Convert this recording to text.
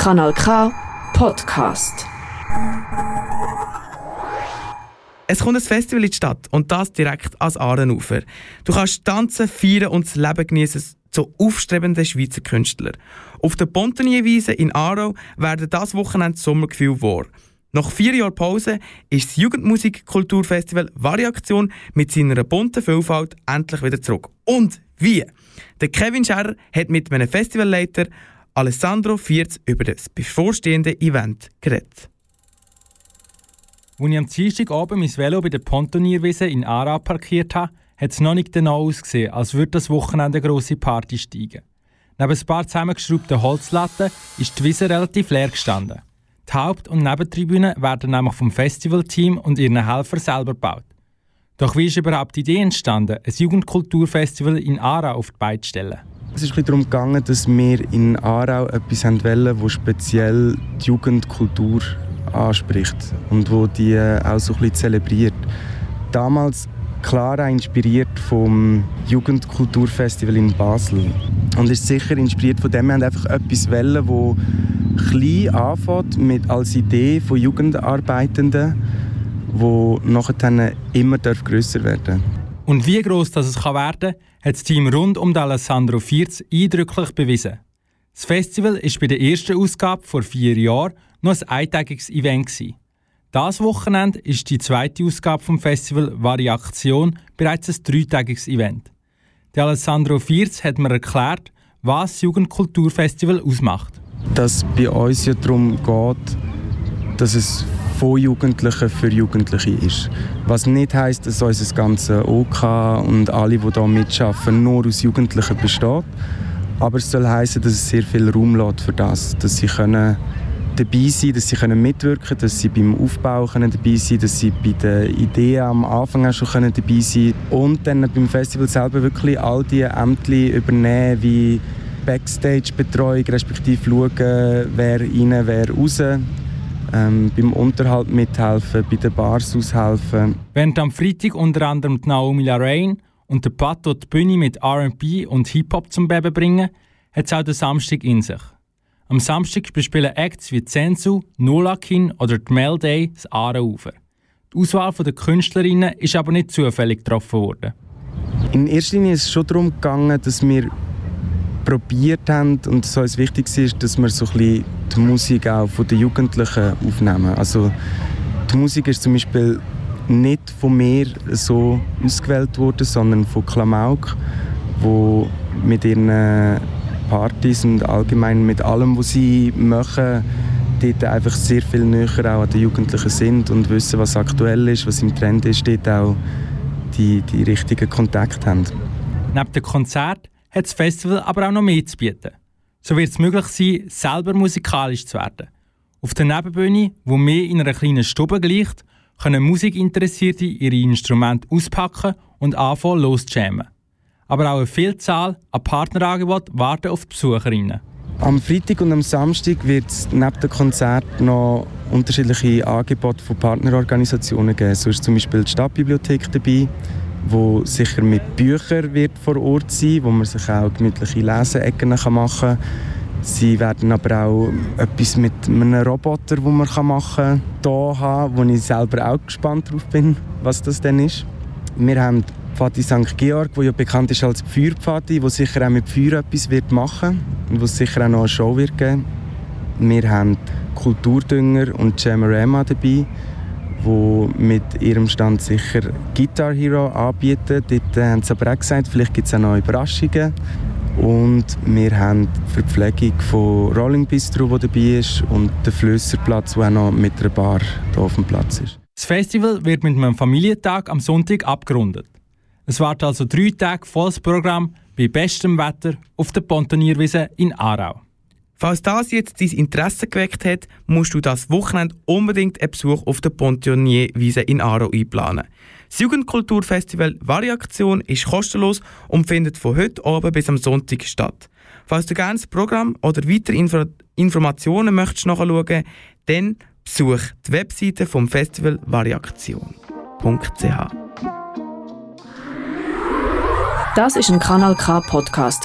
Kanal K Podcast. Es kommt ein Festival in die Stadt und das direkt ans Aarenufer. Du kannst tanzen, feiern und das Leben genießen zu aufstrebenden Schweizer Künstlern. Auf der Pontonierwiese in Aarau werden das Wochenende Sommergefühl wahr. Nach vier Jahren Pause ist das Jugendmusikkulturfestival Variaktion mit seiner bunten Vielfalt endlich wieder zurück. Und wie? Der Kevin Scherrer hat mit einem Festivalleiter Alessandro Vierz über das bevorstehende Event geredet. Als ich am Dienstagabend mein Velo bei der Pontonierwiese in Aarau parkiert habe, hat es noch nicht genau ausgesehen, als würde das Wochenende eine grosse Party steigen. Neben ein paar zusammengeschraubten Holzlatten ist die Wiese relativ leer gestanden. Die Haupt- und Nebentribünen werden nämlich vom Festivalteam und ihren Helfern selber gebaut. Doch wie ist überhaupt die Idee entstanden, ein Jugendkulturfestival in Aarau auf die Beine zu stellen? Es ist darum gegangen, dass wir in Aarau etwas wollen, das speziell die Jugendkultur anspricht und wo die auch so ein bisschen zelebriert. Damals klar inspiriert vom Jugendkulturfestival in Basel und ist sicher inspiriert von dem. Wir haben einfach etwas wollen, wo klein anfängt mit als Idee von Jugendarbeitenden, wo nachher immer grösser werden Und wie groß das es kann werden, hat das Team rund um Alessandro Vierz eindrücklich bewiesen. Das Festival ist bei der ersten Ausgabe vor vier Jahren noch ein eintägiges Event. Gewesen. Das Wochenende ist die zweite Ausgabe vom Festival Variation bereits ein dreitägiges Event. Der Alessandro Vierz hat mir erklärt, was das Jugendkulturfestival ausmacht. Dass bei uns ja darum geht, dass es von Jugendlichen für Jugendliche ist. Was nicht heißt, dass unser ganze OK und alle, die hier mitschaffen, nur aus Jugendlichen besteht. Aber es soll heißen, dass es sehr viel Raum lässt für das, dass sie können dabei sein, dass sie können mitwirken, dass sie beim Aufbau können dabei sein, dass sie bei den Ideen am Anfang auch schon können dabei sein und dann beim Festival selber wirklich all die Ämter übernehmen, wie Backstage-Betreuung, respektive schauen, wer rein, wer raus. Ähm, beim Unterhalt mithelfen, bei den Bars aushelfen. Während am Freitag unter anderem Naomi Lorraine und der Pato die Bühne mit R&B und Hip-Hop zum Beben bringen, hat es auch den Samstag in sich. Am Samstag bespielen Acts wie Zensu, Nolakin oder die Mel Day das Aarenufer. Die Auswahl der Künstlerinnen ist aber nicht zufällig getroffen worden. In erster Linie ist es schon darum gegangen, dass wir probiert haben und so uns wichtig ist, dass wir so die Musik auch von den Jugendlichen aufnehmen. Also die Musik ist zum Beispiel nicht von mir so ausgewählt worden, sondern von Klamauk, wo mit ihren Partys und allgemein mit allem, was sie machen, dort einfach sehr viel näher auch an den Jugendlichen sind und wissen, was aktuell ist, was im Trend ist, dort auch die, die richtigen Kontakte haben. Neben dem Konzert hat das Festival aber auch noch mehr zu bieten. So wird es möglich sein, selber musikalisch zu werden. Auf der Nebenbühne, wo mehr in einer kleinen Stube gleicht, können Musikinteressierte ihre Instrumente auspacken und anfangen loszujammen. Aber auch eine Vielzahl an Partnerangeboten warten auf die Besucherinnen. Am Freitag und am Samstag wird es neben dem Konzert noch unterschiedliche Angebote von Partnerorganisationen geben. So ist zum Beispiel die Stadtbibliothek dabei, wo sicher mit Büchern wird vor Ort sein, wo man sich auch gemütliche Leseecken machen kann. Sie werden aber auch etwas mit einem Roboter, den man machen kann, hier haben, wo ich selber auch gespannt darauf bin, was das denn ist. Wir haben Pfadi St. Georg, der ja bekannt ist als Feuerpfadi, der sicher auch mit Feuer etwas wird machen und wo es sicher auch noch eine Show wird geben. Wir haben Kulturdünger und Jamarama dabei, die mit ihrem Stand sicher Guitar Hero anbieten. Dort haben sie aber auch gesagt, vielleicht gibt es auch noch Überraschungen. Und wir haben die Verpflegung von Rolling Bistro, die dabei ist, und den Flösserplatz, der auch noch mit einer Bar hier auf dem Platz ist. Das Festival wird mit einem Familientag am Sonntag abgerundet. Es wartet also drei Tage volles Programm bei bestem Wetter auf der Pontonierwiese in Aarau. Falls das jetzt dein Interesse geweckt hat, musst du das Wochenende unbedingt einen Besuch auf der Pontonierwiese in Aarau einplanen. Das Jugendkulturfestival Variaktion ist kostenlos und findet von heute Abend bis am Sonntag statt. Falls du gerne das Programm oder weitere Info Informationen möchtest nachschauen, dann besuch die Webseite vom Festival variaktion.ch. Das ist ein Kanal K Podcast